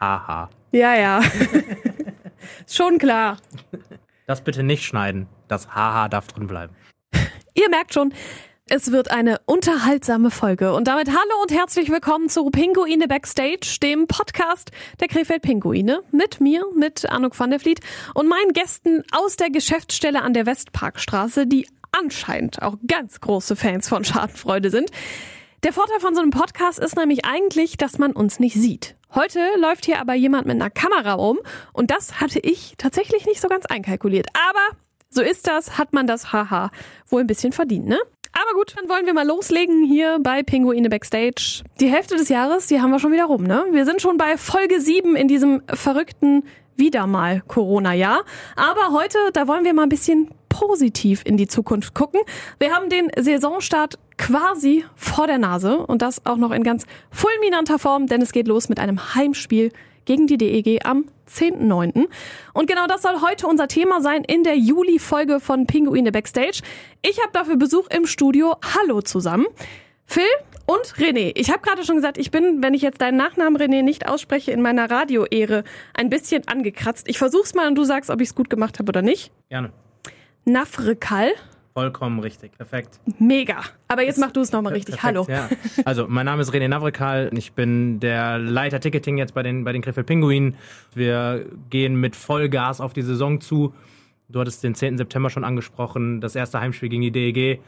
Haha. Ja, ja. Schon klar. Das bitte nicht schneiden. Das Haha darf drin bleiben. Ihr merkt schon, es wird eine unterhaltsame Folge. Und damit hallo und herzlich willkommen zu Pinguine Backstage, dem Podcast der Krefeld Pinguine. Mit mir, mit Anouk van der Vliet und meinen Gästen aus der Geschäftsstelle an der Westparkstraße, die anscheinend auch ganz große Fans von Schadenfreude sind. Der Vorteil von so einem Podcast ist nämlich eigentlich, dass man uns nicht sieht. Heute läuft hier aber jemand mit einer Kamera rum und das hatte ich tatsächlich nicht so ganz einkalkuliert. Aber so ist das, hat man das Haha wohl ein bisschen verdient, ne? Aber gut, dann wollen wir mal loslegen hier bei Pinguine Backstage. Die Hälfte des Jahres, die haben wir schon wieder rum, ne? Wir sind schon bei Folge 7 in diesem verrückten wieder mal Corona-Jahr. Aber heute, da wollen wir mal ein bisschen positiv in die Zukunft gucken. Wir haben den Saisonstart quasi vor der Nase und das auch noch in ganz fulminanter Form, denn es geht los mit einem Heimspiel gegen die DEG am 10.9. Und genau das soll heute unser Thema sein in der Juli-Folge von Pinguine Backstage. Ich habe dafür Besuch im Studio. Hallo zusammen. Phil und René. Ich habe gerade schon gesagt, ich bin, wenn ich jetzt deinen Nachnamen René nicht ausspreche, in meiner Radio-Ehre ein bisschen angekratzt. Ich versuch's mal und du sagst, ob ich es gut gemacht habe oder nicht. Gerne. Nafrekal. Vollkommen richtig. Perfekt. Mega. Aber jetzt mach du es nochmal richtig. Perfekt, Hallo. Ja. Also, mein Name ist René Navrekal. Ich bin der Leiter Ticketing jetzt bei den, bei den Krefeld Pinguinen. Wir gehen mit Vollgas auf die Saison zu. Du hattest den 10. September schon angesprochen, das erste Heimspiel gegen die DEG.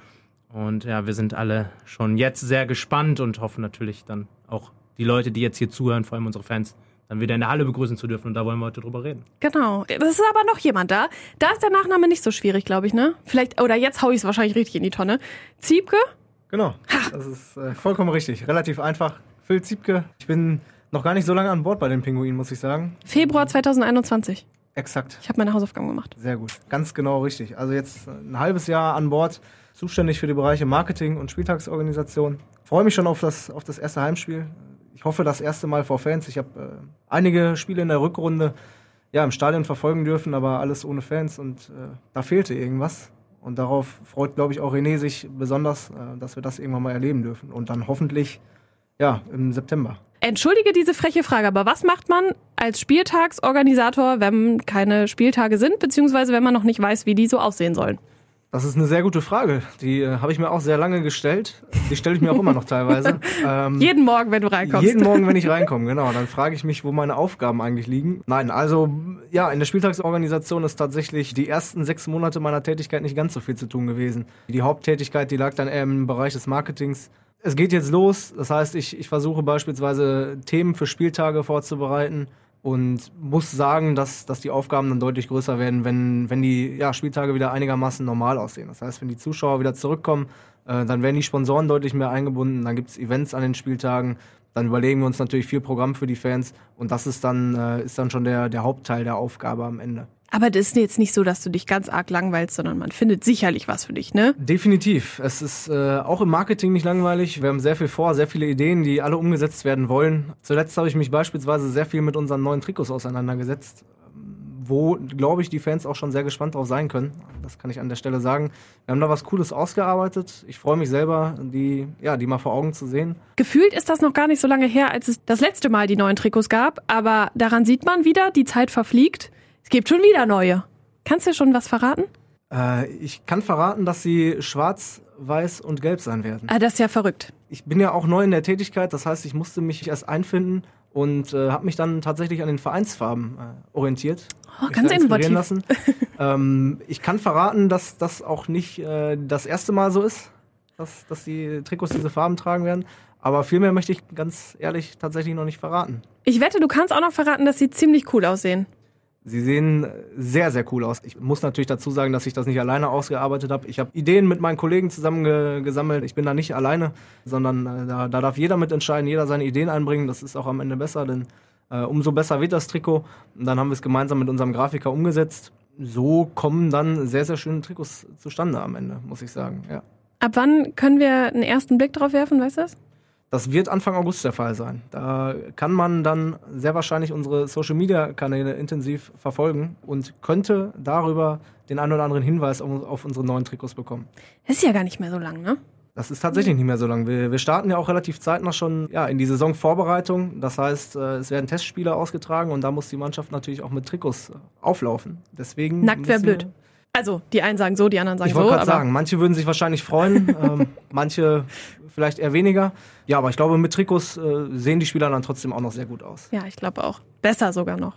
Und ja, wir sind alle schon jetzt sehr gespannt und hoffen natürlich dann auch die Leute, die jetzt hier zuhören, vor allem unsere Fans, dann wieder in der Halle begrüßen zu dürfen. Und da wollen wir heute drüber reden. Genau. Das ist aber noch jemand da. Da ist der Nachname nicht so schwierig, glaube ich, ne? Vielleicht, oder jetzt hau ich es wahrscheinlich richtig in die Tonne. Ziebke? Genau. Das ist äh, vollkommen richtig. Relativ einfach. Phil Ziebke. Ich bin noch gar nicht so lange an Bord bei den Pinguinen, muss ich sagen. Februar 2021. Exakt. Ich habe meine Hausaufgaben gemacht. Sehr gut. Ganz genau richtig. Also jetzt ein halbes Jahr an Bord, zuständig für die Bereiche Marketing und Spieltagsorganisation. Freue mich schon auf das, auf das erste Heimspiel. Ich hoffe, das erste Mal vor Fans. Ich habe äh, einige Spiele in der Rückrunde ja, im Stadion verfolgen dürfen, aber alles ohne Fans und äh, da fehlte irgendwas. Und darauf freut, glaube ich, auch René sich besonders, äh, dass wir das irgendwann mal erleben dürfen. Und dann hoffentlich ja, im September. Entschuldige diese freche Frage, aber was macht man als Spieltagsorganisator, wenn keine Spieltage sind, beziehungsweise wenn man noch nicht weiß, wie die so aussehen sollen? Das ist eine sehr gute Frage. Die äh, habe ich mir auch sehr lange gestellt. Die stelle ich mir auch immer noch teilweise. Ähm, jeden Morgen, wenn du reinkommst. Jeden Morgen, wenn ich reinkomme, genau. Dann frage ich mich, wo meine Aufgaben eigentlich liegen. Nein, also ja, in der Spieltagsorganisation ist tatsächlich die ersten sechs Monate meiner Tätigkeit nicht ganz so viel zu tun gewesen. Die Haupttätigkeit, die lag dann eher im Bereich des Marketings. Es geht jetzt los. Das heißt, ich, ich versuche beispielsweise Themen für Spieltage vorzubereiten und muss sagen, dass, dass die Aufgaben dann deutlich größer werden, wenn, wenn die ja, Spieltage wieder einigermaßen normal aussehen. Das heißt, wenn die Zuschauer wieder zurückkommen, äh, dann werden die Sponsoren deutlich mehr eingebunden, dann gibt es Events an den Spieltagen, dann überlegen wir uns natürlich viel Programm für die Fans und das ist dann, äh, ist dann schon der, der Hauptteil der Aufgabe am Ende. Aber das ist jetzt nicht so, dass du dich ganz arg langweilst, sondern man findet sicherlich was für dich, ne? Definitiv. Es ist äh, auch im Marketing nicht langweilig. Wir haben sehr viel vor, sehr viele Ideen, die alle umgesetzt werden wollen. Zuletzt habe ich mich beispielsweise sehr viel mit unseren neuen Trikots auseinandergesetzt, wo, glaube ich, die Fans auch schon sehr gespannt drauf sein können. Das kann ich an der Stelle sagen. Wir haben da was Cooles ausgearbeitet. Ich freue mich selber, die, ja, die mal vor Augen zu sehen. Gefühlt ist das noch gar nicht so lange her, als es das letzte Mal die neuen Trikots gab. Aber daran sieht man wieder, die Zeit verfliegt. Es gibt schon wieder neue. Kannst du schon was verraten? Äh, ich kann verraten, dass sie schwarz, weiß und gelb sein werden. Ah, das ist ja verrückt. Ich bin ja auch neu in der Tätigkeit, das heißt, ich musste mich erst einfinden und äh, habe mich dann tatsächlich an den Vereinsfarben äh, orientiert. Oh, ganz innovativ. Lassen. ähm, ich kann verraten, dass das auch nicht äh, das erste Mal so ist, dass, dass die Trikots diese Farben tragen werden. Aber viel mehr möchte ich ganz ehrlich tatsächlich noch nicht verraten. Ich wette, du kannst auch noch verraten, dass sie ziemlich cool aussehen. Sie sehen sehr, sehr cool aus. Ich muss natürlich dazu sagen, dass ich das nicht alleine ausgearbeitet habe. Ich habe Ideen mit meinen Kollegen zusammen ge gesammelt. Ich bin da nicht alleine, sondern äh, da, da, darf jeder mitentscheiden, jeder seine Ideen einbringen. Das ist auch am Ende besser, denn äh, umso besser wird das Trikot. Und dann haben wir es gemeinsam mit unserem Grafiker umgesetzt. So kommen dann sehr, sehr schöne Trikots zustande am Ende, muss ich sagen. Ja. Ab wann können wir einen ersten Blick drauf werfen, weißt du das? Das wird Anfang August der Fall sein. Da kann man dann sehr wahrscheinlich unsere Social-Media-Kanäle intensiv verfolgen und könnte darüber den einen oder anderen Hinweis auf unsere neuen Trikots bekommen. Das ist ja gar nicht mehr so lang, ne? Das ist tatsächlich nicht mehr so lang. Wir, wir starten ja auch relativ zeitnah schon ja, in die Saisonvorbereitung. Das heißt, äh, es werden Testspiele ausgetragen und da muss die Mannschaft natürlich auch mit Trikots äh, auflaufen. Deswegen Nackt wäre blöd. Also, die einen sagen so, die anderen sagen Ich so. wollte gerade sagen, manche würden sich wahrscheinlich freuen, ähm, manche vielleicht eher weniger. Ja, aber ich glaube, mit Trikots äh, sehen die Spieler dann trotzdem auch noch sehr gut aus. Ja, ich glaube auch. Besser sogar noch.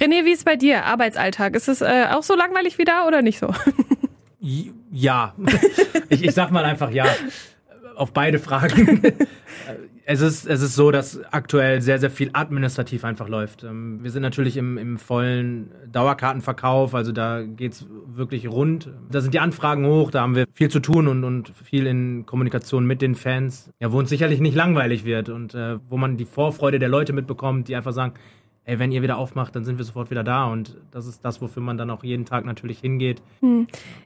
René, wie ist bei dir? Arbeitsalltag? Ist es äh, auch so langweilig wie da oder nicht so? Ja. ich, ich sag mal einfach ja. Auf beide Fragen. es, ist, es ist so, dass aktuell sehr, sehr viel administrativ einfach läuft. Ähm, Wir sind natürlich im, im vollen Dauerkartenverkauf, also da geht's wirklich rund. Da sind die Anfragen hoch, da haben wir viel zu tun und, und viel in Kommunikation mit den Fans. Ja, wo uns sicherlich nicht langweilig wird und äh, wo man die Vorfreude der Leute mitbekommt, die einfach sagen, ey, wenn ihr wieder aufmacht, dann sind wir sofort wieder da. Und das ist das, wofür man dann auch jeden Tag natürlich hingeht.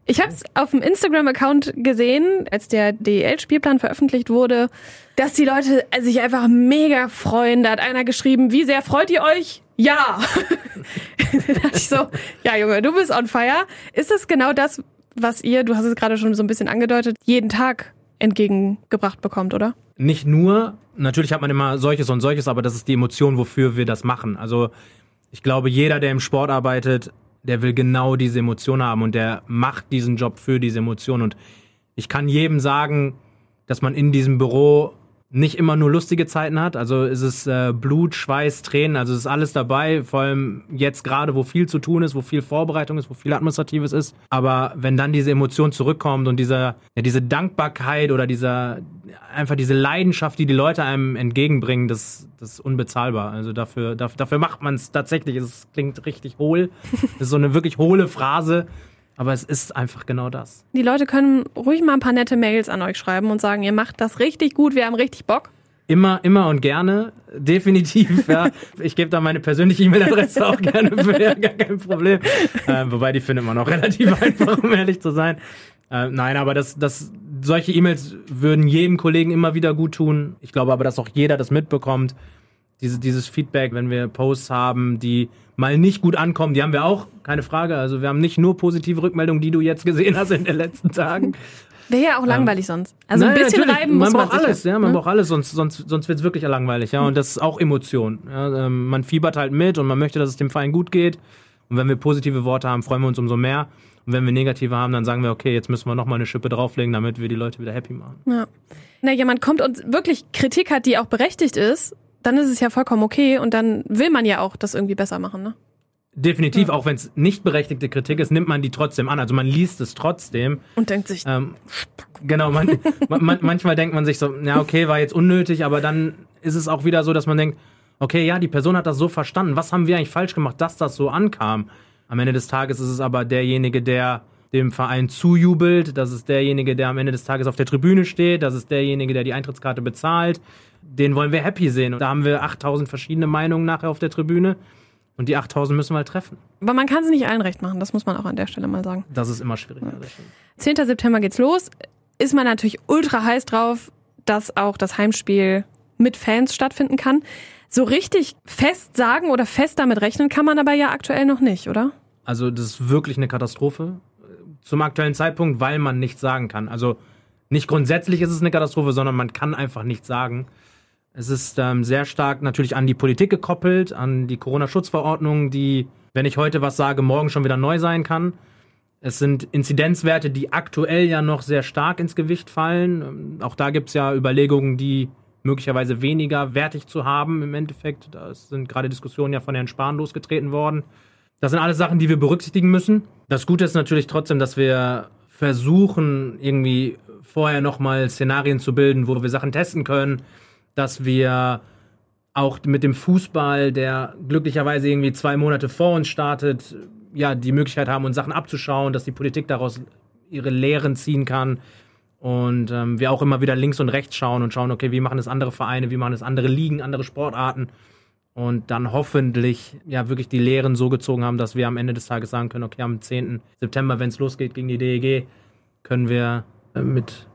Ich habe es auf dem Instagram-Account gesehen, als der DEL-Spielplan veröffentlicht wurde, dass die Leute sich einfach mega freuen. Da hat einer geschrieben, wie sehr freut ihr euch? Ja. da dachte ich so, ja Junge, du bist on fire. Ist das genau das, was ihr, du hast es gerade schon so ein bisschen angedeutet, jeden Tag entgegengebracht bekommt, oder? nicht nur, natürlich hat man immer solches und solches, aber das ist die Emotion, wofür wir das machen. Also ich glaube, jeder, der im Sport arbeitet, der will genau diese Emotion haben und der macht diesen Job für diese Emotion. Und ich kann jedem sagen, dass man in diesem Büro nicht immer nur lustige Zeiten hat. Also es ist äh, Blut, Schweiß, Tränen, also es ist alles dabei. Vor allem jetzt gerade, wo viel zu tun ist, wo viel Vorbereitung ist, wo viel Administratives ist. Aber wenn dann diese Emotion zurückkommt und dieser, ja, diese Dankbarkeit oder dieser einfach diese Leidenschaft, die die Leute einem entgegenbringen, das, das ist unbezahlbar. Also dafür, dafür, dafür macht man es tatsächlich. Es klingt richtig hohl. Das ist so eine wirklich hohle Phrase. Aber es ist einfach genau das. Die Leute können ruhig mal ein paar nette Mails an euch schreiben und sagen, ihr macht das richtig gut, wir haben richtig Bock. Immer, immer und gerne. Definitiv, ja. Ich gebe da meine persönliche E-Mail-Adresse auch gerne für, ja, gar kein Problem. Äh, wobei die findet man auch relativ einfach, um ehrlich zu sein. Äh, nein, aber das, das, solche E-Mails würden jedem Kollegen immer wieder gut tun. Ich glaube aber, dass auch jeder das mitbekommt. Diese, dieses Feedback, wenn wir Posts haben, die mal nicht gut ankommen, die haben wir auch, keine Frage. Also wir haben nicht nur positive Rückmeldungen, die du jetzt gesehen hast in den letzten Tagen. Wäre ja auch langweilig sonst. Also ein Nein, bisschen natürlich. reiben muss man, braucht sich alles, ja, ja, man ne? braucht alles, sonst, sonst, sonst wird es wirklich langweilig, ja. Und das ist auch Emotion. Ja? Ähm, man fiebert halt mit und man möchte, dass es dem Verein gut geht. Und wenn wir positive Worte haben, freuen wir uns umso mehr. Und wenn wir negative haben, dann sagen wir, okay, jetzt müssen wir nochmal eine Schippe drauflegen, damit wir die Leute wieder happy machen. Ja. Na, jemand kommt und wirklich Kritik hat, die auch berechtigt ist, dann ist es ja vollkommen okay und dann will man ja auch das irgendwie besser machen, ne? Definitiv, auch wenn es nicht berechtigte Kritik ist, nimmt man die trotzdem an. Also man liest es trotzdem. Und denkt sich, Ähm, genau, man, man, manchmal denkt man sich so, ja, okay, war jetzt unnötig, aber dann ist es auch wieder so, dass man denkt, okay, ja, die Person hat das so verstanden. Was haben wir eigentlich falsch gemacht, dass das so ankam? Am Ende des Tages ist es aber derjenige, der dem Verein zujubelt. Das ist derjenige, der am Ende des Tages auf der Tribüne steht. Das ist derjenige, der die Eintrittskarte bezahlt. Den wollen wir happy sehen. Und da haben wir 8000 verschiedene Meinungen nachher auf der Tribüne. Und die 8000 müssen wir halt treffen. aber man kann es nicht allen recht machen, das muss man auch an der Stelle mal sagen. Das ist immer schwieriger. das stimmt. 10. September geht's los. Ist man natürlich ultra heiß drauf, dass auch das Heimspiel mit Fans stattfinden kann. So richtig fest sagen oder fest damit rechnen kann man aber ja aktuell noch nicht, oder? Also das ist wirklich eine Katastrophe zum aktuellen Zeitpunkt, weil man nichts sagen kann. Also nicht grundsätzlich ist es eine Katastrophe, sondern man kann einfach nichts sagen. Es ist ähm, sehr stark natürlich an die Politik gekoppelt, an die Corona-Schutzverordnung, die, wenn ich heute was sage, morgen schon wieder neu sein kann. Es sind Inzidenzwerte, die aktuell ja noch sehr stark ins Gewicht fallen. Ähm, Auch da gibt es ja Überlegungen, die möglicherweise weniger wertig zu haben im Endeffekt. Da sind gerade Diskussionen ja von Herrn Spahn losgetreten worden. Das sind alles Sachen, die wir berücksichtigen müssen. Das Gute ist natürlich trotzdem, dass wir versuchen, irgendwie vorher nochmal Szenarien zu bilden, wo wir Sachen testen können, dass wir auch mit dem Fußball, der glücklicherweise irgendwie zwei Monate vor uns startet, ja, die Möglichkeit haben, uns Sachen abzuschauen, dass die Politik daraus ihre Lehren ziehen kann. Und ähm, wir auch immer wieder links und rechts schauen und schauen, okay, wie machen es andere Vereine, wie machen es andere Ligen, andere Sportarten. Und dann hoffentlich ja wirklich die Lehren so gezogen haben, dass wir am Ende des Tages sagen können, okay, am 10. September, wenn es losgeht gegen die DEG, können wir äh, mit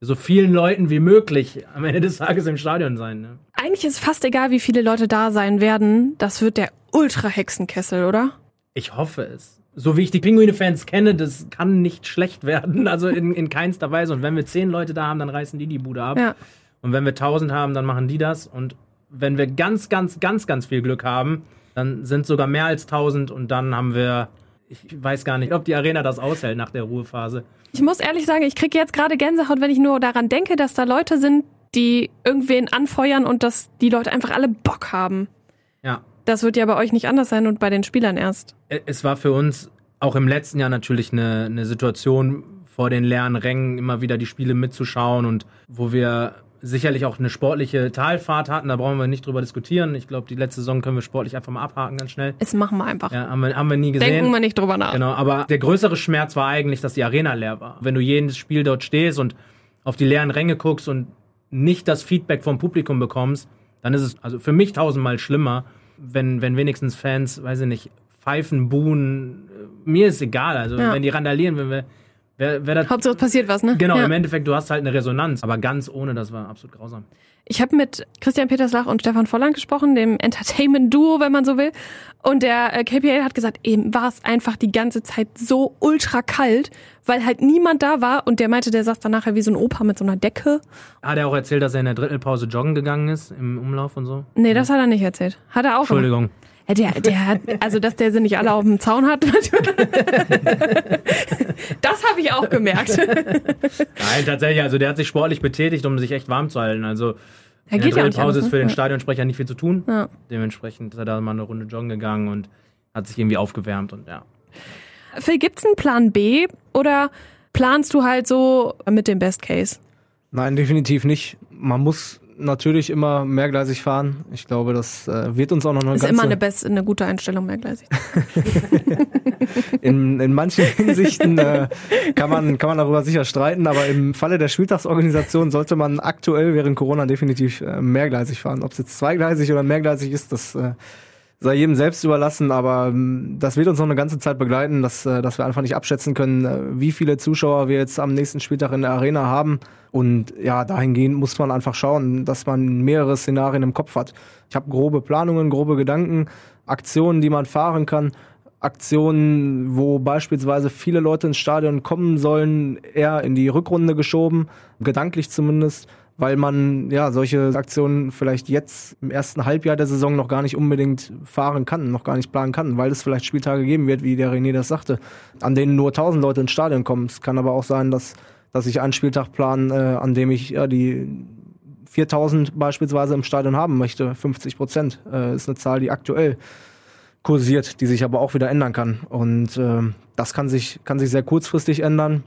so vielen Leuten wie möglich am Ende des Tages im Stadion sein. Ne? Eigentlich ist fast egal, wie viele Leute da sein werden. Das wird der Ultra-Hexenkessel, oder? Ich hoffe es. so wie ich die Pinguine-Fans kenne, das kann nicht schlecht werden. Also in, in keinster Weise. Und wenn wir zehn Leute da haben, dann reißen die die Bude ab. Ja. Und wenn wir tausend haben, dann machen die das. Und wenn wir ganz, ganz, ganz, ganz viel Glück haben, dann sind sogar mehr als tausend. Und dann haben wir, ich weiß gar nicht, ob die Arena das aushält nach der Ruhephase. Ich muss ehrlich sagen, ich kriege jetzt gerade Gänsehaut, wenn ich nur daran denke, dass da Leute sind, die irgendwen anfeuern und dass die Leute einfach alle Bock haben. Ja. Das wird ja bei euch nicht anders sein und bei den Spielern erst. Es war für uns auch im letzten Jahr natürlich eine, eine Situation, vor den leeren Rängen immer wieder die Spiele mitzuschauen und wo wir sicherlich auch eine sportliche Talfahrt hatten. Da brauchen wir nicht drüber diskutieren. Ich glaube, die letzte Saison können wir sportlich einfach mal abhaken ganz schnell. Das machen wir einfach. Ja, haben wir, haben wir nie gesehen. Denken wir nicht drüber nach. Genau, aber der größere Schmerz war eigentlich, dass die Arena leer war. Wenn du jedes Spiel dort stehst und auf die leeren Ränge guckst und nicht das Feedback vom Publikum bekommst, dann ist es also für mich tausendmal schlimmer, wenn, wenn wenigstens Fans, weiß ich nicht, pfeifen, buhen. Mir ist egal. Also Ja. wenn die randalieren, wenn wir. Wer, wer das, Hauptsache passiert was, ne? genau, Ja. im Endeffekt, du hast halt eine Resonanz. Aber ganz ohne, das war absolut grausam. Ich habe mit Christian Peterslach und Stefan Volland gesprochen, dem Entertainment-Duo, wenn man so will. Und der äh, KPL hat gesagt, eben war es einfach die ganze Zeit so ultra kalt, weil halt niemand da war. Und der meinte, der saß dann nachher wie so ein Opa mit so einer Decke. Hat er auch erzählt, dass er in der Drittelpause joggen gegangen ist, im Umlauf und so? Nee, das hat er nicht erzählt. Hat er auch. Entschuldigung. Ja, der, der hat, also dass der sie nicht alle auf dem Zaun hat. das habe ich auch gemerkt. Nein, tatsächlich, also der hat sich sportlich betätigt, um sich echt warm zu halten. Also der geht ja nicht anders, ist für ne? den. Stadionsprecher nicht viel zu tun. Ja. Dementsprechend ist er da mal eine Runde joggen gegangen und hat sich irgendwie aufgewärmt und ja. Phil, gibt's einen Plan B oder planst du halt so mit dem Best Case? Nein, definitiv nicht. Man muss natürlich immer mehrgleisig fahren. Ich glaube, das äh, wird uns auch noch eine Ist ganze... immer eine, best, eine gute Einstellung, mehrgleisig. in, in manchen Hinsichten äh, kann, man, kann man darüber sicher streiten, aber im Falle der Spieltagsorganisation sollte man aktuell während Corona definitiv äh, mehrgleisig fahren. Ob es jetzt zweigleisig oder mehrgleisig ist, das äh, sei jedem selbst überlassen, aber ähm, das wird uns noch eine ganze Zeit begleiten, dass, äh, dass wir einfach nicht abschätzen können, äh, wie viele Zuschauer wir jetzt am nächsten Spieltag in der Arena haben. Und ja, dahingehend muss man einfach schauen, dass man mehrere Szenarien im Kopf hat. Ich habe grobe Planungen, grobe Gedanken, Aktionen, die man fahren kann. Aktionen, wo beispielsweise viele Leute ins Stadion kommen sollen, eher in die Rückrunde geschoben, gedanklich zumindest, weil man ja solche Aktionen vielleicht jetzt im ersten Halbjahr der Saison noch gar nicht unbedingt fahren kann, noch gar nicht planen kann, weil es vielleicht Spieltage geben wird, wie der René das sagte, an denen nur 1000 Leute ins Stadion kommen. Es kann aber auch sein, dass, dass ich einen Spieltag plan, äh, an dem ich ja, die 4000 beispielsweise im Stadion haben möchte. 50 Prozent äh, ist eine Zahl, die aktuell kursiert, die sich aber auch wieder ändern kann. Und ähm, das kann sich, kann sich sehr kurzfristig ändern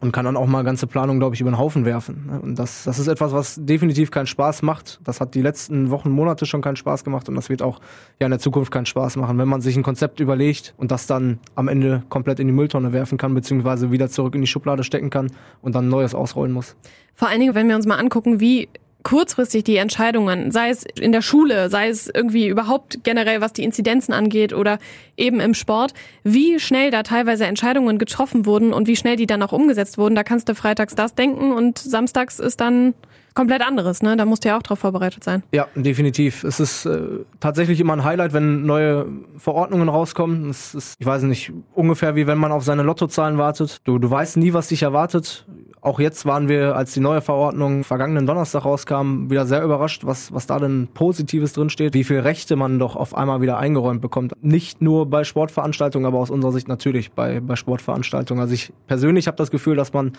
und kann dann auch mal ganze Planung, glaube ich, über den Haufen werfen. ne? Und das, das ist etwas, was definitiv keinen Spaß macht. Das hat die letzten Wochen, Monate schon keinen Spaß gemacht und das wird auch ja in der Zukunft keinen Spaß machen, wenn man sich ein Konzept überlegt und das dann am Ende komplett in die Mülltonne werfen kann, beziehungsweise wieder zurück in die Schublade stecken kann und dann Neues ausrollen muss. Vor allen Dingen, wenn wir uns mal angucken, wie kurzfristig die Entscheidungen, sei es in der Schule, sei es irgendwie überhaupt generell, was die Inzidenzen angeht oder eben im Sport, wie schnell da teilweise Entscheidungen getroffen wurden und wie schnell die dann auch umgesetzt wurden. Da kannst du freitags das denken und samstags ist dann komplett anderes, ne? Da musst du ja auch drauf vorbereitet sein. Ja, definitiv. Es ist äh, tatsächlich immer ein Highlight, wenn neue Verordnungen rauskommen. Es ist, ich weiß nicht, ungefähr wie wenn man auf seine Lottozahlen wartet. Du, du weißt nie, was dich erwartet. Auch jetzt waren wir, als die neue Verordnung vergangenen Donnerstag rauskam, wieder sehr überrascht, was, was da denn Positives drinsteht, wie viel Rechte man doch auf einmal wieder eingeräumt bekommt. Nicht nur bei Sportveranstaltungen, aber aus unserer Sicht natürlich bei, bei Sportveranstaltungen. Also ich persönlich habe das Gefühl, dass man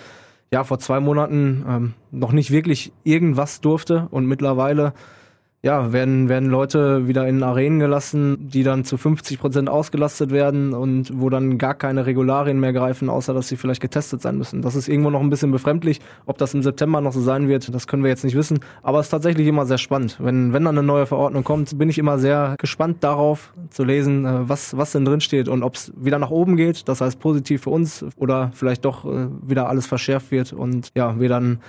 ja vor zwei Monaten ähm, noch nicht wirklich irgendwas durfte und mittlerweile ja, werden, werden Leute wieder in Arenen gelassen, die dann zu 50 Prozent ausgelastet werden und wo dann gar keine Regularien mehr greifen, außer dass sie vielleicht getestet sein müssen. Das ist irgendwo noch ein bisschen befremdlich. Ob das im September noch so sein wird, das können wir jetzt nicht wissen. Aber es ist tatsächlich immer sehr spannend. Wenn, wenn dann eine neue Verordnung kommt, bin ich immer sehr gespannt darauf zu lesen, äh, was, was denn drin steht und ob es wieder nach oben geht, das heißt positiv für uns oder vielleicht doch äh, wieder alles verschärft wird und ja, wir dann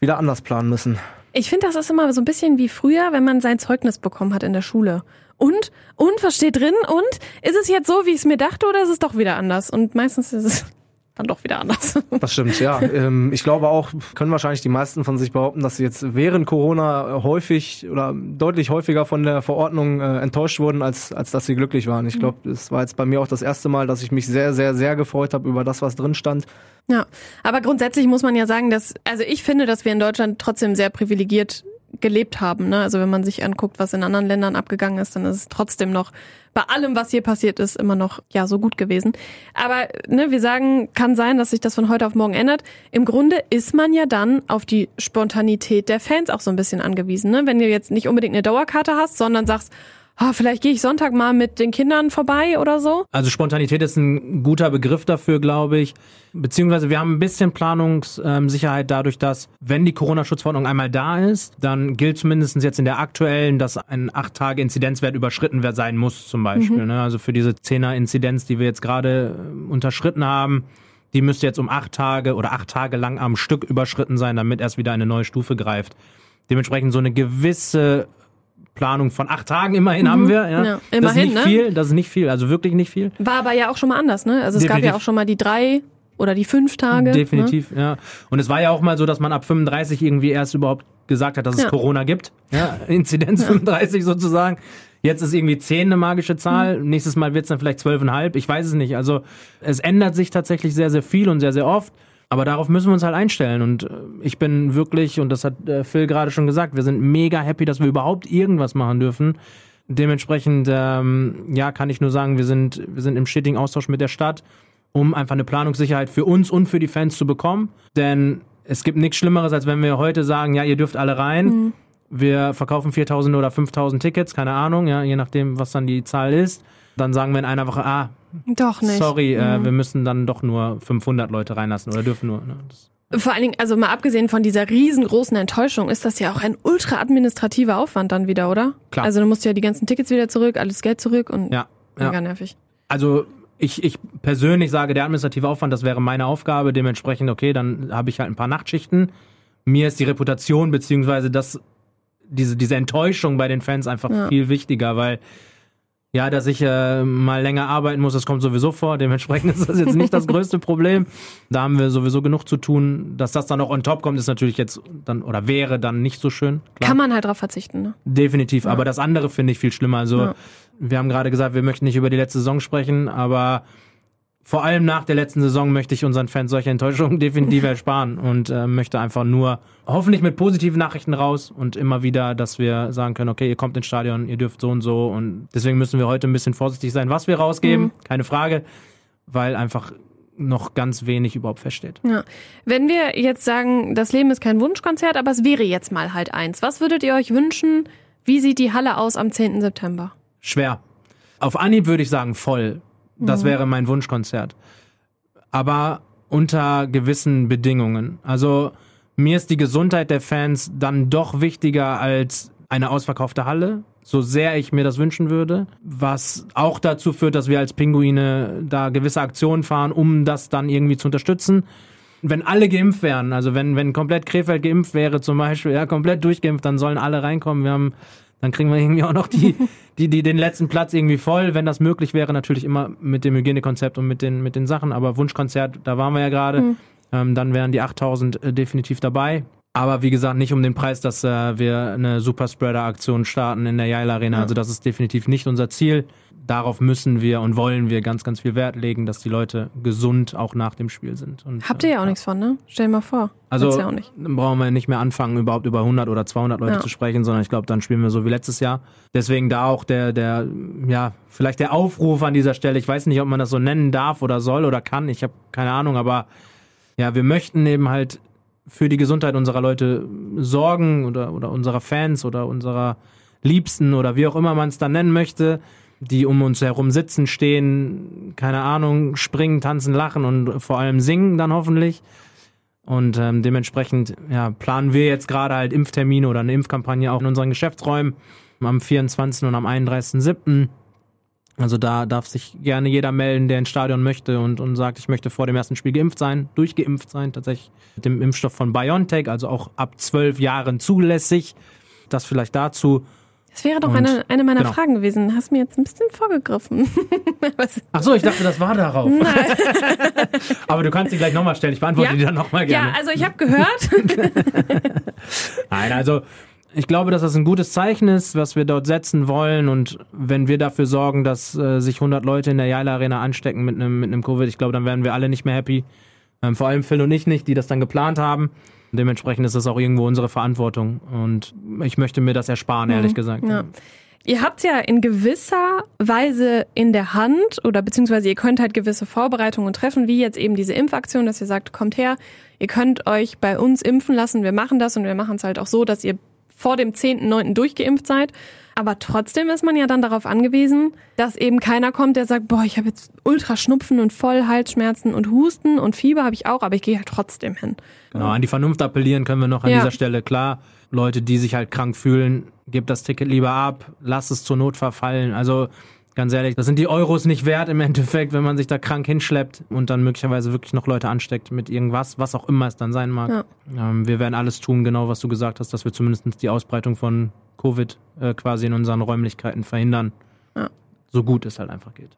wieder anders planen müssen. Ich finde, das ist immer so ein bisschen wie früher, wenn man sein Zeugnis bekommen hat in der Schule. Und? Und? Was steht drin? Und? Ist es jetzt so, wie ich es mir dachte, oder ist es doch wieder anders? Und meistens ist es dann doch wieder anders. Das stimmt, ja. Ähm, ich glaube auch, können wahrscheinlich die meisten von sich behaupten, dass sie jetzt während Corona häufig oder deutlich häufiger von der Verordnung äh, enttäuscht wurden, als, als dass sie glücklich waren. Ich glaube, es war jetzt bei mir auch das erste Mal, dass ich mich sehr, sehr, sehr gefreut habe über das, was drin stand. Ja, aber grundsätzlich muss man ja sagen, dass, also ich finde, dass wir in Deutschland trotzdem sehr privilegiert gelebt haben. Ne? Also wenn man sich anguckt, was in anderen Ländern abgegangen ist, dann ist es trotzdem noch bei allem, was hier passiert ist, immer noch ja so gut gewesen. Aber ne, wir sagen, kann sein, dass sich das von heute auf morgen ändert. Im Grunde ist man ja dann auf die Spontanität der Fans auch so ein bisschen angewiesen. Ne? Wenn du jetzt nicht unbedingt eine Dauerkarte hast, sondern sagst, oh, vielleicht gehe ich Sonntag mal mit den Kindern vorbei oder so. Also Spontanität ist ein guter Begriff dafür, glaube ich. Beziehungsweise wir haben ein bisschen Planungssicherheit dadurch, dass wenn die Corona-Schutzverordnung einmal da ist, dann gilt zumindest jetzt in der aktuellen, dass ein acht Tage Inzidenzwert überschritten sein muss zum Beispiel. Mhm. Also für diese Zehner-Inzidenz, die wir jetzt gerade äh, unterschritten haben, die müsste jetzt um acht Tage oder acht Tage lang am Stück überschritten sein, damit erst wieder eine neue Stufe greift. Dementsprechend so eine gewisse Planung von acht Tagen immerhin mhm. haben wir. Ja. ja immerhin, das ist nicht ne? viel, das ist nicht viel, also wirklich nicht viel. War aber ja auch schon mal anders, ne? Also es Definitiv. gab ja auch schon mal die drei oder die fünf Tage. Definitiv, ne? ja. Und es war ja auch mal so, dass man ab 35 irgendwie erst überhaupt gesagt hat, dass es ja. Corona gibt. Ja, Inzidenz ja. 35 sozusagen. Jetzt ist irgendwie 10 eine magische Zahl. Mhm. Nächstes Mal wird es dann vielleicht 12,5. Ich weiß es nicht. Also es ändert sich tatsächlich sehr, sehr viel und sehr, sehr oft. Aber darauf müssen wir uns halt einstellen. Und äh, ich bin wirklich, und das hat äh, Phil gerade schon gesagt, wir sind mega happy, dass wir überhaupt irgendwas machen dürfen. Dementsprechend, ähm, ja, kann ich nur sagen, wir sind, wir sind im stetigen Austausch mit der Stadt, um einfach eine Planungssicherheit für uns und für die Fans zu bekommen. Denn es gibt nichts Schlimmeres, als wenn wir heute sagen, ja, ihr dürft alle rein. Mhm. Wir verkaufen 4000 oder 5000 Tickets, keine Ahnung, ja, je nachdem, was dann die Zahl ist. Dann sagen wir in einer Woche, ah, doch nicht. Sorry, äh, mhm. äh, wir müssen dann doch nur 500 Leute reinlassen oder dürfen nur. Ne? Vor allen Dingen, also mal abgesehen von dieser riesengroßen Enttäuschung, ist das ja auch ein ultra administrativer Aufwand dann wieder, oder? Klar. Also du musst ja die ganzen Tickets wieder zurück, alles Geld zurück und ja, mega ja. nervig. Also ich, ich persönlich sage, der administrative Aufwand, das wäre meine Aufgabe. Dementsprechend, okay, dann habe ich halt ein paar Nachtschichten. Mir ist die Reputation beziehungsweise das, diese, diese Enttäuschung bei den Fans einfach ja. viel wichtiger, weil ja, dass ich äh, mal länger arbeiten muss, das kommt sowieso vor. Dementsprechend ist das jetzt nicht das größte Problem. Da haben wir sowieso genug zu tun. Dass das dann auch on top kommt, ist natürlich jetzt dann oder wäre dann nicht so schön. Klar. Kann man halt drauf verzichten, ne? Definitiv. Ja. Aber das andere finde ich viel schlimmer. Also, ja. wir haben gerade gesagt, wir möchten nicht über die letzte Saison sprechen, aber vor allem nach der letzten Saison möchte ich unseren Fans solche Enttäuschungen definitiv ersparen und äh, möchte einfach nur hoffentlich mit positiven Nachrichten raus und immer wieder, dass wir sagen können, okay, ihr kommt ins Stadion, ihr dürft so und so und deswegen müssen wir heute ein bisschen vorsichtig sein, was wir rausgeben, mhm. keine Frage, weil einfach noch ganz wenig überhaupt feststeht. Ja. Wenn wir jetzt sagen, das Leben ist kein Wunschkonzert, aber es wäre jetzt mal halt eins. Was würdet ihr euch wünschen? Wie sieht die Halle aus am 10. September? Schwer. Auf Anhieb würde ich sagen voll. Das mhm. wäre mein Wunschkonzert. Aber unter gewissen Bedingungen. Also mir ist die Gesundheit der Fans dann doch wichtiger als eine ausverkaufte Halle, so sehr ich mir das wünschen würde. Was auch dazu führt, dass wir als Pinguine da gewisse Aktionen fahren, um das dann irgendwie zu unterstützen. Wenn alle geimpft wären, also wenn, wenn komplett Krefeld geimpft wäre zum Beispiel, ja, komplett durchgeimpft, dann sollen alle reinkommen. Wir haben dann kriegen wir irgendwie auch noch die, die, die, den letzten Platz irgendwie voll, wenn das möglich wäre, natürlich immer mit dem Hygienekonzept und mit den, mit den Sachen. Aber Wunschkonzert, da waren wir ja gerade. Mhm. Ähm, dann wären die 8000 äh, definitiv dabei. Aber wie gesagt, nicht um den Preis, dass äh, wir eine Superspreader-Aktion starten in der Jail Arena. Ja. Also das ist definitiv nicht unser Ziel darauf müssen wir und wollen wir ganz, ganz viel Wert legen, dass die Leute gesund auch nach dem Spiel sind. Und, Habt ihr ja auch äh, nichts von, ne? Stell dir mal vor. Also ja brauchen wir nicht mehr anfangen, überhaupt über 100 oder 200 Leute ja. zu sprechen, sondern ich glaube, dann spielen wir so wie letztes Jahr. Deswegen da auch der, der, ja, vielleicht der Aufruf an dieser Stelle. Ich weiß nicht, ob man das so nennen darf oder soll oder kann. Ich habe keine Ahnung, aber ja, wir möchten eben halt für die Gesundheit unserer Leute sorgen oder, oder unserer Fans oder unserer Liebsten oder wie auch immer man es dann nennen möchte die um uns herum sitzen, stehen, keine Ahnung, springen, tanzen, lachen und vor allem singen dann hoffentlich. Und ähm, dementsprechend ja, planen wir jetzt gerade halt Impftermine oder eine Impfkampagne auch in unseren Geschäftsräumen am 24. und am 31.07. Also da darf sich gerne jeder melden, der ins Stadion möchte und, und sagt, ich möchte vor dem ersten Spiel geimpft sein, durchgeimpft sein, tatsächlich mit dem Impfstoff von BioNTech, also auch ab zwölf Jahren zulässig. Das vielleicht dazu. Das wäre doch Und- eine, eine meiner genau. Fragen gewesen. Hast mir jetzt ein bisschen vorgegriffen. Ach so, ich dachte, das war darauf. Aber du kannst sie gleich nochmal stellen. Ich beantworte Ja. die dann nochmal gerne. ja, also ich habe gehört. Nein, also ich glaube, dass das ein gutes Zeichen ist, was wir dort setzen wollen. Und wenn wir dafür sorgen, dass äh, sich 100 Leute in der Jaila Arena anstecken mit einem mit einem Covid, ich glaube, dann werden wir alle nicht mehr happy. Ähm, vor allem Phil und ich nicht, die das dann geplant haben. Dementsprechend ist das auch irgendwo unsere Verantwortung. Und ich möchte mir das ersparen, ehrlich gesagt. Ja. Ihr habt ja in gewisser Weise in der Hand oder beziehungsweise ihr könnt halt gewisse Vorbereitungen treffen, wie jetzt eben diese Impfaktion, dass ihr sagt, kommt her, ihr könnt euch bei uns impfen lassen, wir machen das und wir machen es halt auch so, dass ihr vor dem 10.9. durchgeimpft seid. Aber trotzdem ist man ja dann darauf angewiesen, dass eben keiner kommt, der sagt, boah, ich habe jetzt Ultraschnupfen und voll Halsschmerzen und Husten und Fieber habe ich auch, aber ich gehe halt trotzdem hin. Genau, an die Vernunft appellieren können wir noch an Ja. dieser Stelle. Klar, Leute, die sich halt krank fühlen, gebt das Ticket lieber ab, lasst es zur Not verfallen. Also ganz ehrlich, das sind die Euros nicht wert im Endeffekt, wenn man sich da krank hinschleppt und dann möglicherweise wirklich noch Leute ansteckt mit irgendwas, was auch immer es dann sein mag. Ja. Ähm, wir werden alles tun, genau was du gesagt hast, dass wir zumindest die Ausbreitung von Covid äh, quasi in unseren Räumlichkeiten verhindern. Ja. So gut es halt einfach geht.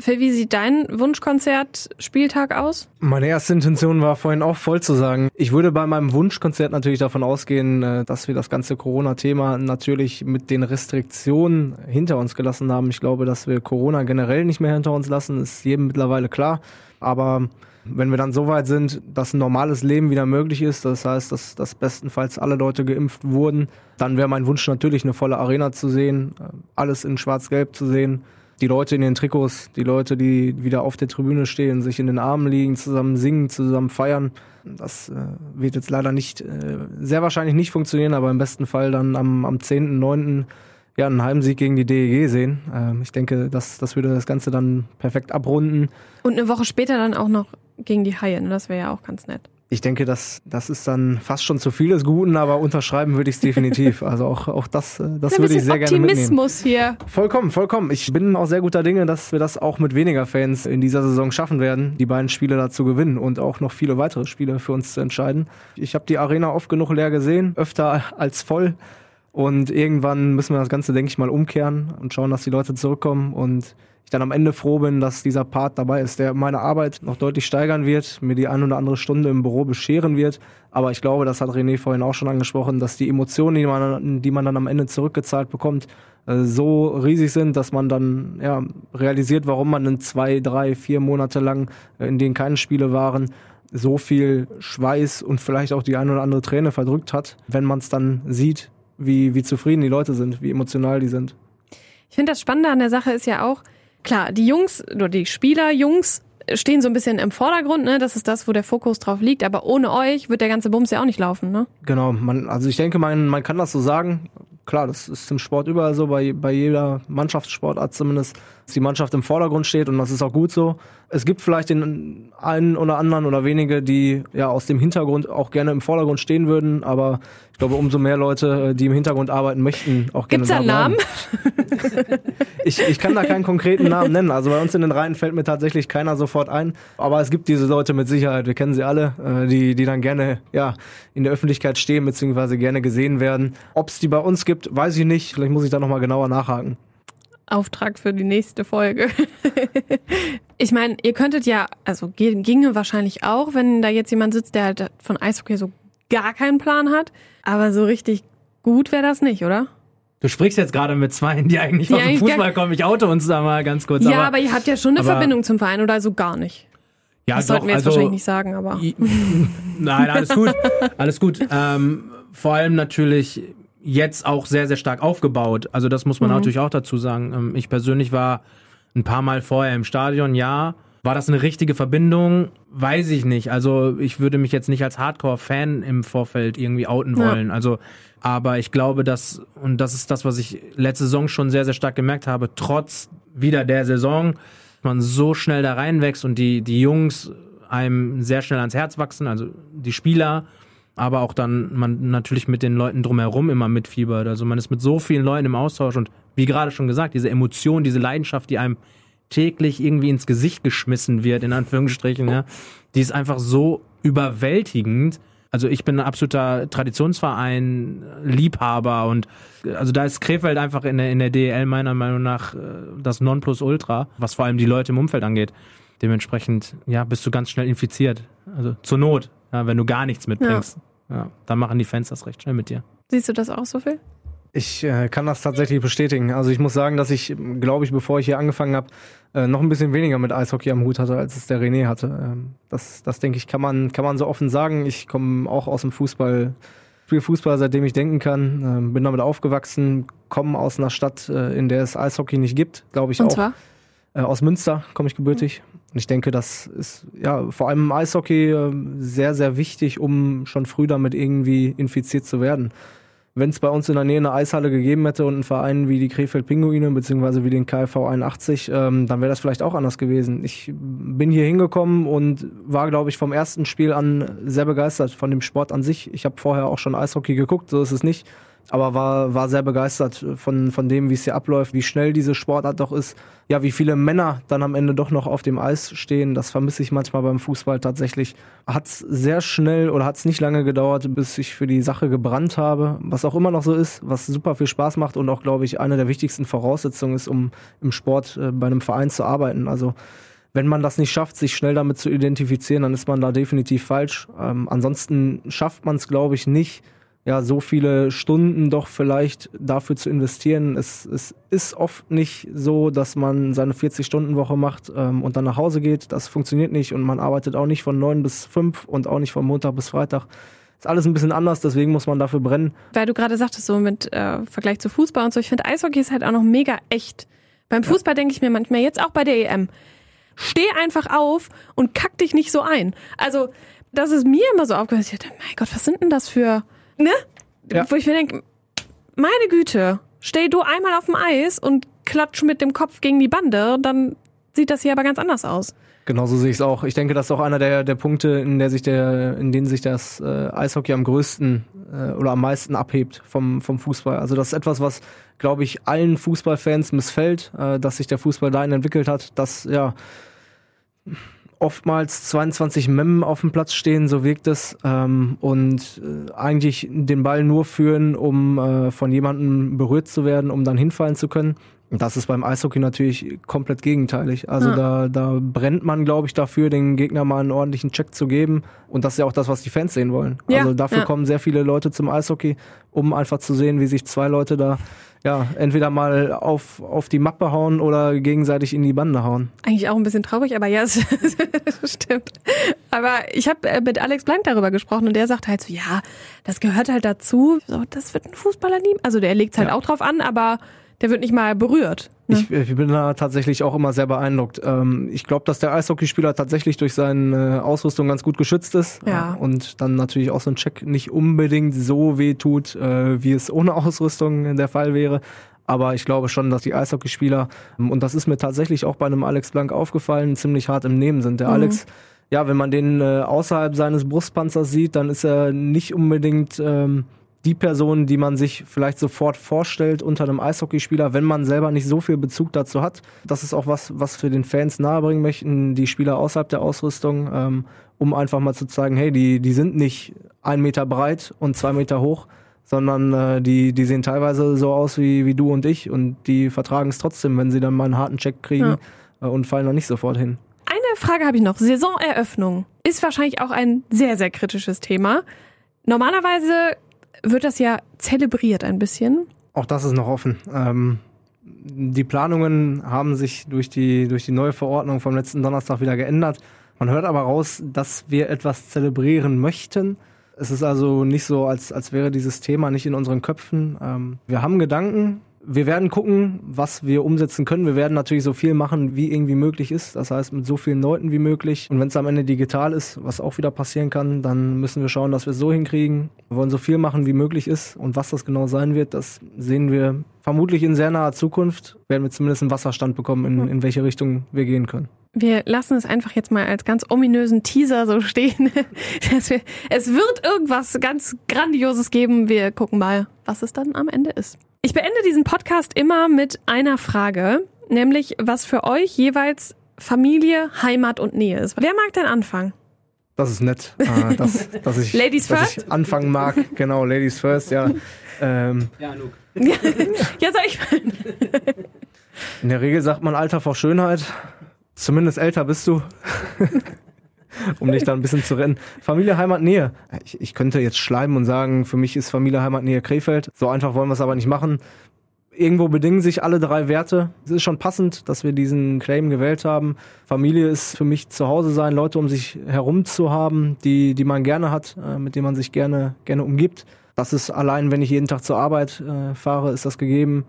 Phil, wie sieht dein Wunschkonzert-Spieltag aus? Meine erste Intention war vorhin auch voll zu sagen. Ich würde bei meinem Wunschkonzert natürlich davon ausgehen, äh, dass wir das ganze Corona-Thema natürlich mit den Restriktionen hinter uns gelassen haben. Ich glaube, dass wir Corona generell nicht mehr hinter uns lassen, ist jedem mittlerweile klar. Aber wenn wir dann so weit sind, dass ein normales Leben wieder möglich ist, das heißt, dass, dass bestenfalls alle Leute geimpft wurden, dann wäre mein Wunsch natürlich eine volle Arena zu sehen, äh, alles in schwarz-gelb zu sehen die Leute in den Trikots, die Leute, die wieder auf der Tribüne stehen, sich in den Armen liegen, zusammen singen, zusammen feiern. Das äh, wird jetzt leider nicht, äh, sehr wahrscheinlich nicht funktionieren, aber im besten Fall dann am, am 10.9. ja einen Heimsieg gegen die DEG sehen. Ähm, ich denke, das, das würde das Ganze dann perfekt abrunden. Und eine Woche später dann auch noch gegen die Haie, ne? das wäre ja auch ganz nett. Ich denke, das, das ist dann fast schon zu viel des Guten, aber unterschreiben würde ich es definitiv. Also auch, auch das, äh, das würde ich sehr gerne mitnehmen. Optimismus hier. Vollkommen, vollkommen. Ich bin auch sehr guter Dinge, dass wir das auch mit weniger Fans in dieser Saison schaffen werden, die beiden Spiele da zu gewinnen und auch noch viele weitere Spiele für uns zu entscheiden. Ich habe die Arena oft genug leer gesehen, öfter als voll. Und irgendwann müssen wir das Ganze, denke ich mal, umkehren und schauen, dass die Leute zurückkommen und ich dann am Ende froh bin, dass dieser Part dabei ist, der meine Arbeit noch deutlich steigern wird, mir die ein oder andere Stunde im Büro bescheren wird. Aber ich glaube, das hat René vorhin auch schon angesprochen, dass die Emotionen, die man, die man dann am Ende zurückgezahlt bekommt, äh, so riesig sind, dass man dann ja, realisiert, warum man in zwei, drei, vier Monate lang, äh, in denen keine Spiele waren, so viel Schweiß und vielleicht auch die ein oder andere Träne verdrückt hat, wenn man es dann sieht, wie, wie zufrieden die Leute sind, wie emotional die sind. Ich finde, das Spannende an der Sache ist ja auch, klar, die Jungs oder die Spieler, Jungs, stehen so ein bisschen im Vordergrund, ne? Das ist das, wo der Fokus drauf liegt. Aber ohne euch wird der ganze Bums ja auch nicht laufen, ne? Genau, man, also ich denke, man, man kann das so sagen. Klar, das ist im Sport überall so, bei, bei jeder Mannschaftssportart zumindest, dass die Mannschaft im Vordergrund steht und das ist auch gut so. Es gibt vielleicht den einen oder anderen oder wenige, die ja aus dem Hintergrund auch gerne im Vordergrund stehen würden, aber ich glaube, umso mehr Leute, die im Hintergrund arbeiten möchten, auch gerne Gibt's da einen Namen? Ich, ich kann da keinen konkreten Namen nennen. Also bei uns in den Reihen fällt mir tatsächlich keiner sofort ein. Aber es gibt diese Leute mit Sicherheit, wir kennen sie alle, äh, die, die dann gerne ja, in der Öffentlichkeit stehen, beziehungsweise gerne gesehen werden. Ob es die bei uns gibt, weiß ich nicht. Vielleicht muss ich da nochmal genauer nachhaken. Auftrag für die nächste Folge. ich meine, ihr könntet ja, also ge- ginge wahrscheinlich auch, wenn da jetzt jemand sitzt, der halt von Eishockey so gar keinen Plan hat. Aber so richtig gut wäre das nicht, oder? Du sprichst jetzt gerade mit zwei, die eigentlich Die aus dem Fußball kommen. Ich oute uns da mal ganz kurz. ja, aber, aber, ihr habt ja schon eine aber- Verbindung zum Verein oder so gar nicht. ja, Das doch, sollten wir jetzt also, wahrscheinlich nicht sagen, aber. Nein, alles gut. Alles gut. Ähm, vor allem natürlich jetzt auch sehr, sehr stark aufgebaut. Also das muss man natürlich auch dazu sagen. Ähm, ich persönlich war ein paar Mal vorher im Stadion, ja. War das eine richtige Verbindung? Weiß ich nicht. Also ich würde mich jetzt nicht als Hardcore-Fan im Vorfeld irgendwie outen Ja. wollen. Also, aber ich glaube, dass, und das ist das, was ich letzte Saison schon sehr, sehr stark gemerkt habe, trotz wieder der Saison, man so schnell da reinwächst und die, die Jungs einem sehr schnell ans Herz wachsen, also die Spieler, aber auch dann man natürlich mit den Leuten drumherum immer mitfiebert. Also man ist mit so vielen Leuten im Austausch und wie gerade schon gesagt, diese Emotion, diese Leidenschaft, die einem täglich irgendwie ins Gesicht geschmissen wird, in Anführungsstrichen, ja, die ist einfach so überwältigend. Also ich bin ein absoluter Traditionsverein, Liebhaber und also da ist Krefeld einfach in der, in der DEL meiner Meinung nach äh, das Nonplusultra, was vor allem die Leute im Umfeld angeht. Dementsprechend, ja, bist du ganz schnell infiziert. Also zur Not, ja, wenn du gar nichts mitbringst. Ja. Ja. dann machen die Fans das recht schnell mit dir. Siehst du das auch so viel? Ich äh, kann das tatsächlich bestätigen. Also ich muss sagen, dass ich, glaube ich, bevor ich hier angefangen habe, äh, noch ein bisschen weniger mit Eishockey am Hut hatte, als es der René hatte. Ähm, das, das denke ich, kann man, kann man so offen sagen. Ich komme auch aus dem Fußball, spiele Fußball, seitdem ich denken kann, äh, bin damit aufgewachsen, komme aus einer Stadt, äh, in der es Eishockey nicht gibt, glaube ich Und auch. zwar? Äh, aus Münster komme ich gebürtig. Und ich denke, das ist ja vor allem im Eishockey äh, sehr, sehr wichtig, um schon früh damit irgendwie infiziert zu werden. Wenn es bei uns in der Nähe eine Eishalle gegeben hätte und einen Verein wie die Krefeld Pinguine beziehungsweise wie den KfV 81, ähm, dann wäre das vielleicht auch anders gewesen. Ich bin hier hingekommen und war, glaube ich, vom ersten Spiel an sehr begeistert von dem Sport an sich. Ich habe vorher auch schon Eishockey geguckt, so ist es nicht aber war, war sehr begeistert von, von dem, wie es hier abläuft, wie schnell diese Sportart doch ist. Ja, wie viele Männer dann am Ende doch noch auf dem Eis stehen, das vermisse ich manchmal beim Fußball tatsächlich. Hat es sehr schnell oder hat es nicht lange gedauert, bis ich für die Sache gebrannt habe, was auch immer noch so ist, was super viel Spaß macht und auch, glaube ich, eine der wichtigsten Voraussetzungen ist, um im Sport äh, bei einem Verein zu arbeiten. Also wenn man das nicht schafft, sich schnell damit zu identifizieren, dann ist man da definitiv falsch. Ähm, ansonsten schafft man es, glaube ich, nicht, ja, so viele Stunden doch vielleicht dafür zu investieren. Es, es ist oft nicht so, dass man seine 40-Stunden-Woche macht ähm, und dann nach Hause geht. Das funktioniert nicht und man arbeitet auch nicht von 9 bis 5 und auch nicht von Montag bis Freitag. Ist alles ein bisschen anders, deswegen muss man dafür brennen. Weil du gerade sagtest, so mit äh, Vergleich zu Fußball und so, ich finde Eishockey ist halt auch noch mega echt. Beim Fußball denke ich mir manchmal, jetzt auch bei der EM, steh einfach auf und kack dich nicht so ein. Also, das ist mir immer so aufgehört. Ich dachte, mein Gott, was sind denn das für ne? Ja. Wo ich mir denke, meine Güte, steh du einmal auf dem Eis und klatsch mit dem Kopf gegen die Bande, dann sieht das hier aber ganz anders aus. Genauso sehe ich es auch. Ich denke, das ist auch einer der, der Punkte, in, der sich der, in denen sich das äh, Eishockey am größten äh, oder am meisten abhebt vom, vom Fußball. Also das ist etwas, was, glaube ich, allen Fußballfans missfällt, äh, dass sich der Fußball dahin entwickelt hat, dass ja oftmals 22 Memmen auf dem Platz stehen, so wirkt es, ähm, und äh, eigentlich den Ball nur führen, um äh, von jemandem berührt zu werden, um dann hinfallen zu können. Das ist beim Eishockey natürlich komplett gegenteilig. Also Ja. da, da brennt man, glaube ich, dafür, den Gegner mal einen ordentlichen Check zu geben. Und das ist ja auch das, was die Fans sehen wollen. Ja, also dafür ja. kommen sehr viele Leute zum Eishockey, um einfach zu sehen, wie sich zwei Leute da ja entweder mal auf, auf die Mappe hauen oder gegenseitig in die Bande hauen. Eigentlich auch ein bisschen traurig, aber ja, es stimmt. Aber ich habe äh, mit Alex Blank darüber gesprochen und der sagt halt so, ja, das gehört halt dazu. So, das wird ein Fußballer nie. Also der legt halt Ja. auch drauf an, aber der wird nicht mal berührt. Ne? Ich, ich bin da tatsächlich auch immer sehr beeindruckt. Ähm, ich glaube, dass der Eishockeyspieler tatsächlich durch seine Ausrüstung ganz gut geschützt ist. Ja. Äh, Und dann natürlich auch so ein Check nicht unbedingt so weh tut, äh, wie es ohne Ausrüstung der Fall wäre. Aber ich glaube schon, dass die Eishockeyspieler, ähm, und das ist mir tatsächlich auch bei einem Alex Blank aufgefallen, ziemlich hart im Nehmen sind. Der Mhm. Alex, ja, wenn man den äh, außerhalb seines Brustpanzers sieht, dann ist er nicht unbedingt ähm, die Person, die man sich vielleicht sofort vorstellt unter einem Eishockeyspieler, wenn man selber nicht so viel Bezug dazu hat. Das ist auch was, was wir den Fans nahebringen möchten, die Spieler außerhalb der Ausrüstung, ähm, um einfach mal zu zeigen, hey, die, die sind nicht ein Meter breit und zwei Meter hoch, sondern äh, die, die sehen teilweise so aus wie, wie du und ich und die vertragen es trotzdem, wenn sie dann mal einen harten Check kriegen äh, und fallen dann nicht sofort hin. Eine Frage habe ich noch. Saisoneröffnung ist wahrscheinlich auch ein sehr, sehr kritisches Thema. Normalerweise wird das ja zelebriert ein bisschen. Auch das ist noch offen. Ähm, die Planungen haben sich durch die, durch die neue Verordnung vom letzten Donnerstag wieder geändert. Man hört aber raus, dass wir etwas zelebrieren möchten. Es ist also nicht so, als, als wäre dieses Thema nicht in unseren Köpfen. Ähm, wir haben Gedanken. Wir werden gucken, was wir umsetzen können. Wir werden natürlich so viel machen, wie irgendwie möglich ist. Das heißt, mit so vielen Leuten wie möglich. Und wenn es am Ende digital ist, was auch wieder passieren kann, dann müssen wir schauen, dass wir es so hinkriegen. Wir wollen so viel machen, wie möglich ist. Und was das genau sein wird, das sehen wir vermutlich in sehr naher Zukunft. Werden wir zumindest einen Wasserstand bekommen, in, in welche Richtung wir gehen können. Wir lassen es einfach jetzt mal als ganz ominösen Teaser so stehen. Wir, es wird irgendwas ganz Grandioses geben. Wir gucken mal, was es dann am Ende ist. Ich beende diesen Podcast immer mit einer Frage, nämlich was für euch jeweils Familie, Heimat und Nähe ist. Wer mag denn anfangen? Das ist nett, äh, dass, dass, ich, Ladies dass first? ich anfangen mag. Genau, Ladies first, ja. Ähm, Ja, Luke. ja, sag ich mal. in der Regel sagt man Alter vor Schönheit. Zumindest älter bist du. um dich da ein bisschen zu rennen. Familie, Heimat, Nähe. Ich, ich könnte jetzt schleimen und sagen, für mich ist Familie, Heimat, Nähe Krefeld. So einfach wollen wir es aber nicht machen. Irgendwo bedingen sich alle drei Werte. Es ist schon passend, dass wir diesen Claim gewählt haben. Familie ist für mich zu Hause sein, Leute um sich herum zu haben, die, die man gerne hat, äh, mit denen man sich gerne, gerne umgibt. Das ist allein, wenn ich jeden Tag zur Arbeit äh, fahre, ist das gegeben.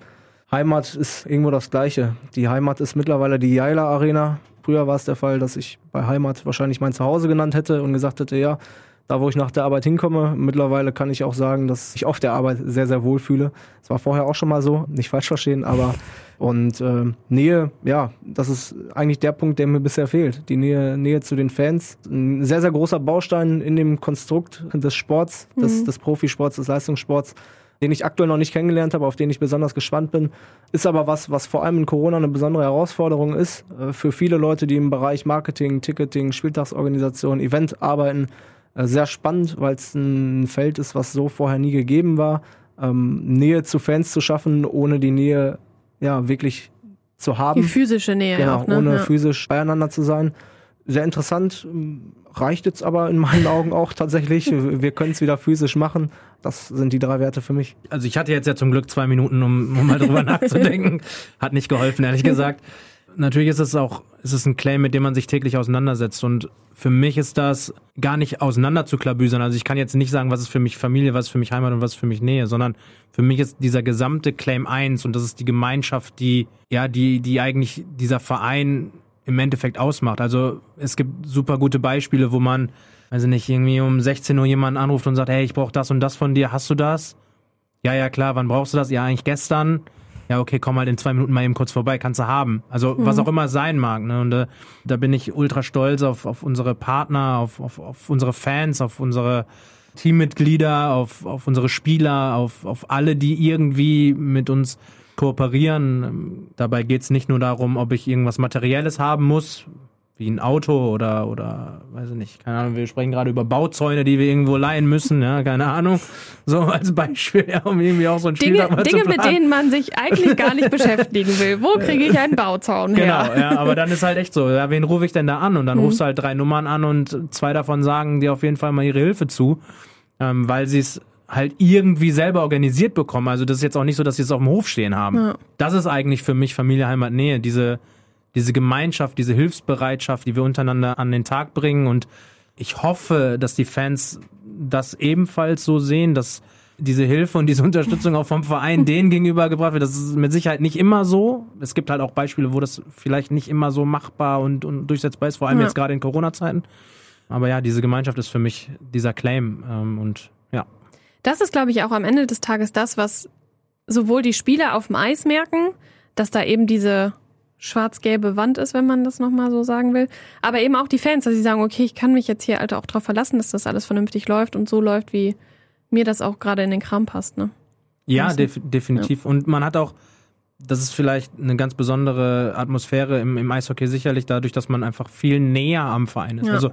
Heimat ist irgendwo das Gleiche. Die Heimat ist mittlerweile die Jaila Arena. Früher war es der Fall, dass ich bei Heimat wahrscheinlich mein Zuhause genannt hätte und gesagt hätte, ja, da wo ich nach der Arbeit hinkomme. Mittlerweile kann ich auch sagen, dass ich auf der Arbeit sehr, sehr wohl fühle. Das war vorher auch schon mal so, nicht falsch verstehen, aber und äh, Nähe, ja, das ist eigentlich der Punkt, der mir bisher fehlt. Die Nähe, Nähe zu den Fans. Ein sehr, sehr großer Baustein in dem Konstrukt des Sports, des, des Profisports, des Leistungssports den ich aktuell noch nicht kennengelernt habe, auf den ich besonders gespannt bin. Ist aber was, was vor allem in Corona eine besondere Herausforderung ist. Äh, Für viele Leute, die im Bereich Marketing, Ticketing, Spieltagsorganisation, Event arbeiten, äh, sehr spannend, weil es ein Feld ist, was so vorher nie gegeben war. Ähm, Nähe zu Fans zu schaffen, ohne die Nähe ja wirklich zu haben. Die physische Nähe Genau, auch, ne? ohne ja. physisch beieinander zu sein. Sehr interessant, ähm, reicht jetzt aber in meinen Augen auch tatsächlich. Wir wir können es wieder physisch machen. Das sind die drei Werte für mich. Also ich hatte jetzt ja zum Glück zwei Minuten, um, um mal drüber nachzudenken. Hat nicht geholfen, ehrlich gesagt. Natürlich ist es auch, ist es ein Claim, mit dem man sich täglich auseinandersetzt. Und für mich ist das gar nicht auseinander zu klabüsern. Also ich kann jetzt nicht sagen, was ist für mich Familie, was ist für mich Heimat und was ist für mich Nähe, sondern für mich ist dieser gesamte Claim eins und das ist die Gemeinschaft, die, ja, die, die eigentlich dieser Verein im Endeffekt ausmacht. Also es gibt super gute Beispiele, wo man, weiß ich nicht, irgendwie um 16 Uhr jemanden anruft und sagt, hey, ich brauche das und das von dir, hast du das? Ja, ja, klar, wann brauchst du das? Ja, eigentlich gestern. Ja, okay, komm halt in zwei Minuten mal eben kurz vorbei, kannst du haben. Also was auch immer es sein mag. Ne? Und äh, da bin ich ultra stolz auf, auf unsere Partner, auf, auf, auf unsere Fans, auf unsere Teammitglieder, auf, auf unsere Spieler, auf, auf alle, die irgendwie mit uns kooperieren. Dabei geht's nicht nur darum, ob ich irgendwas Materielles haben muss, wie ein Auto oder, oder, weiß ich nicht, keine Ahnung, wir sprechen gerade über Bauzäune, die wir irgendwo leihen müssen, ja, keine Ahnung. So als Beispiel, ja, um irgendwie auch so ein Dinge, mal Dinge mit denen man sich eigentlich gar nicht beschäftigen will. Wo kriege ich einen Bauzaun Genau, her? ja, aber dann ist halt echt so, ja, wen rufe ich denn da an? Und dann Mhm. rufst du halt drei Nummern an und zwei davon sagen dir auf jeden Fall mal ihre Hilfe zu, ähm, weil sie es halt irgendwie selber organisiert bekommen. Also das ist jetzt auch nicht so, dass sie es auf dem Hof stehen haben. Ja. Das ist eigentlich für mich Familie, Heimat, Nähe, diese, diese Gemeinschaft, diese Hilfsbereitschaft, die wir untereinander an den Tag bringen und ich hoffe, dass die Fans das ebenfalls so sehen, dass diese Hilfe und diese Unterstützung auch vom Verein denen gegenüber gebracht wird. Das ist mit Sicherheit nicht immer so. Es gibt halt auch Beispiele, wo das vielleicht nicht immer so machbar und, und durchsetzbar ist, vor allem Ja. jetzt gerade in Corona-Zeiten. Aber ja, diese Gemeinschaft ist für mich dieser Claim. Ähm, und ja. Das ist, glaube ich, auch am Ende des Tages das, was sowohl die Spieler auf dem Eis merken, dass da eben diese schwarz-gelbe Wand ist, wenn man das nochmal so sagen will. Aber eben auch die Fans, dass sie sagen, okay, ich kann mich jetzt hier Alter auch darauf verlassen, dass das alles vernünftig läuft und so läuft, wie mir das auch gerade in den Kram passt. Ne? Ja, def definitiv. Und man hat auch, das ist vielleicht eine ganz besondere Atmosphäre im, im Eishockey sicherlich dadurch, dass man einfach viel näher am Verein ist. Ja. Also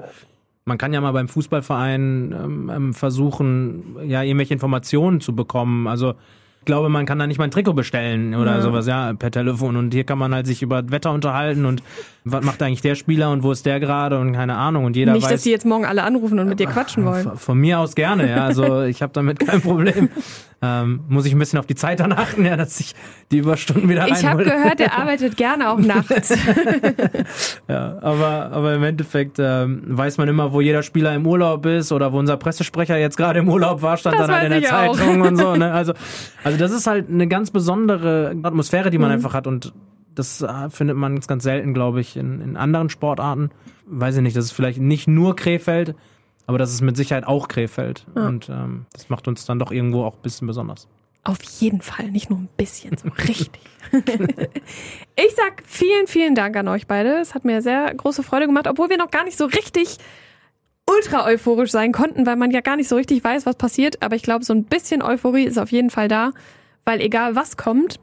man kann ja mal beim Fußballverein ähm, ähm, versuchen, ja, irgendwelche Informationen zu bekommen. Also glaube, man kann da nicht mal ein Trikot bestellen oder Ja. sowas, ja, per Telefon. Und hier kann man halt sich über das Wetter unterhalten und was macht eigentlich der Spieler und wo ist der gerade und keine Ahnung. Und jeder Nicht, weiß. dass sie jetzt morgen alle anrufen und mit dir quatschen wollen. Von, von mir aus gerne, ja. Also ich habe damit kein Problem. Ähm, muss ich ein bisschen auf die Zeit dann achten, ja, dass ich die Überstunden wieder Ich habe reinhole. gehört, er arbeitet gerne auch nachts. Ja, aber, aber im Endeffekt ähm, weiß man immer, wo jeder Spieler im Urlaub ist oder wo unser Pressesprecher jetzt gerade im Urlaub war, stand Das dann halt in der ich auch. Zeitung und so. Ne? Also, also das ist halt eine ganz besondere Atmosphäre, die man Mhm. einfach hat und das äh, findet man ganz, ganz selten, glaube ich, in, in anderen Sportarten. Weiß ich nicht, das ist vielleicht nicht nur Krefeld, aber das ist mit Sicherheit auch Krefeld. Ja. Und ähm, das macht uns dann doch irgendwo auch ein bisschen besonders. Auf jeden Fall, nicht nur ein bisschen, so richtig. ich sag vielen, vielen Dank an euch beide. Es hat mir sehr große Freude gemacht, obwohl wir noch gar nicht so richtig ultra euphorisch sein konnten, weil man ja gar nicht so richtig weiß, was passiert. Aber ich glaube, so ein bisschen Euphorie ist auf jeden Fall da, weil egal was kommt,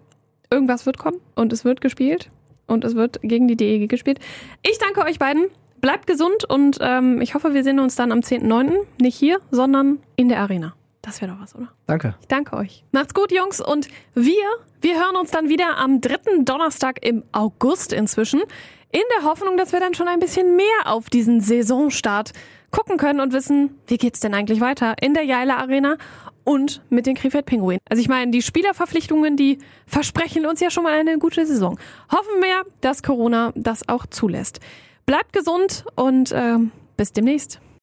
irgendwas wird kommen und es wird gespielt und es wird gegen die DEG gespielt. Ich danke euch beiden. Bleibt gesund und ähm, ich hoffe, wir sehen uns dann am 10.9. Nicht hier, sondern in der Arena. Das wäre doch was, oder? Danke. Ich danke euch. Macht's gut, Jungs. Und wir, wir hören uns dann wieder am dritten Donnerstag im August inzwischen. In der Hoffnung, dass wir dann schon ein bisschen mehr auf diesen Saisonstart gucken können und wissen, wie geht's denn eigentlich weiter in der Jaila Arena und mit den Krefeld Pinguinen. Also ich meine, die Spielerverpflichtungen, die versprechen uns ja schon mal eine gute Saison. Hoffen wir, dass Corona das auch zulässt. Bleibt gesund und äh, bis demnächst.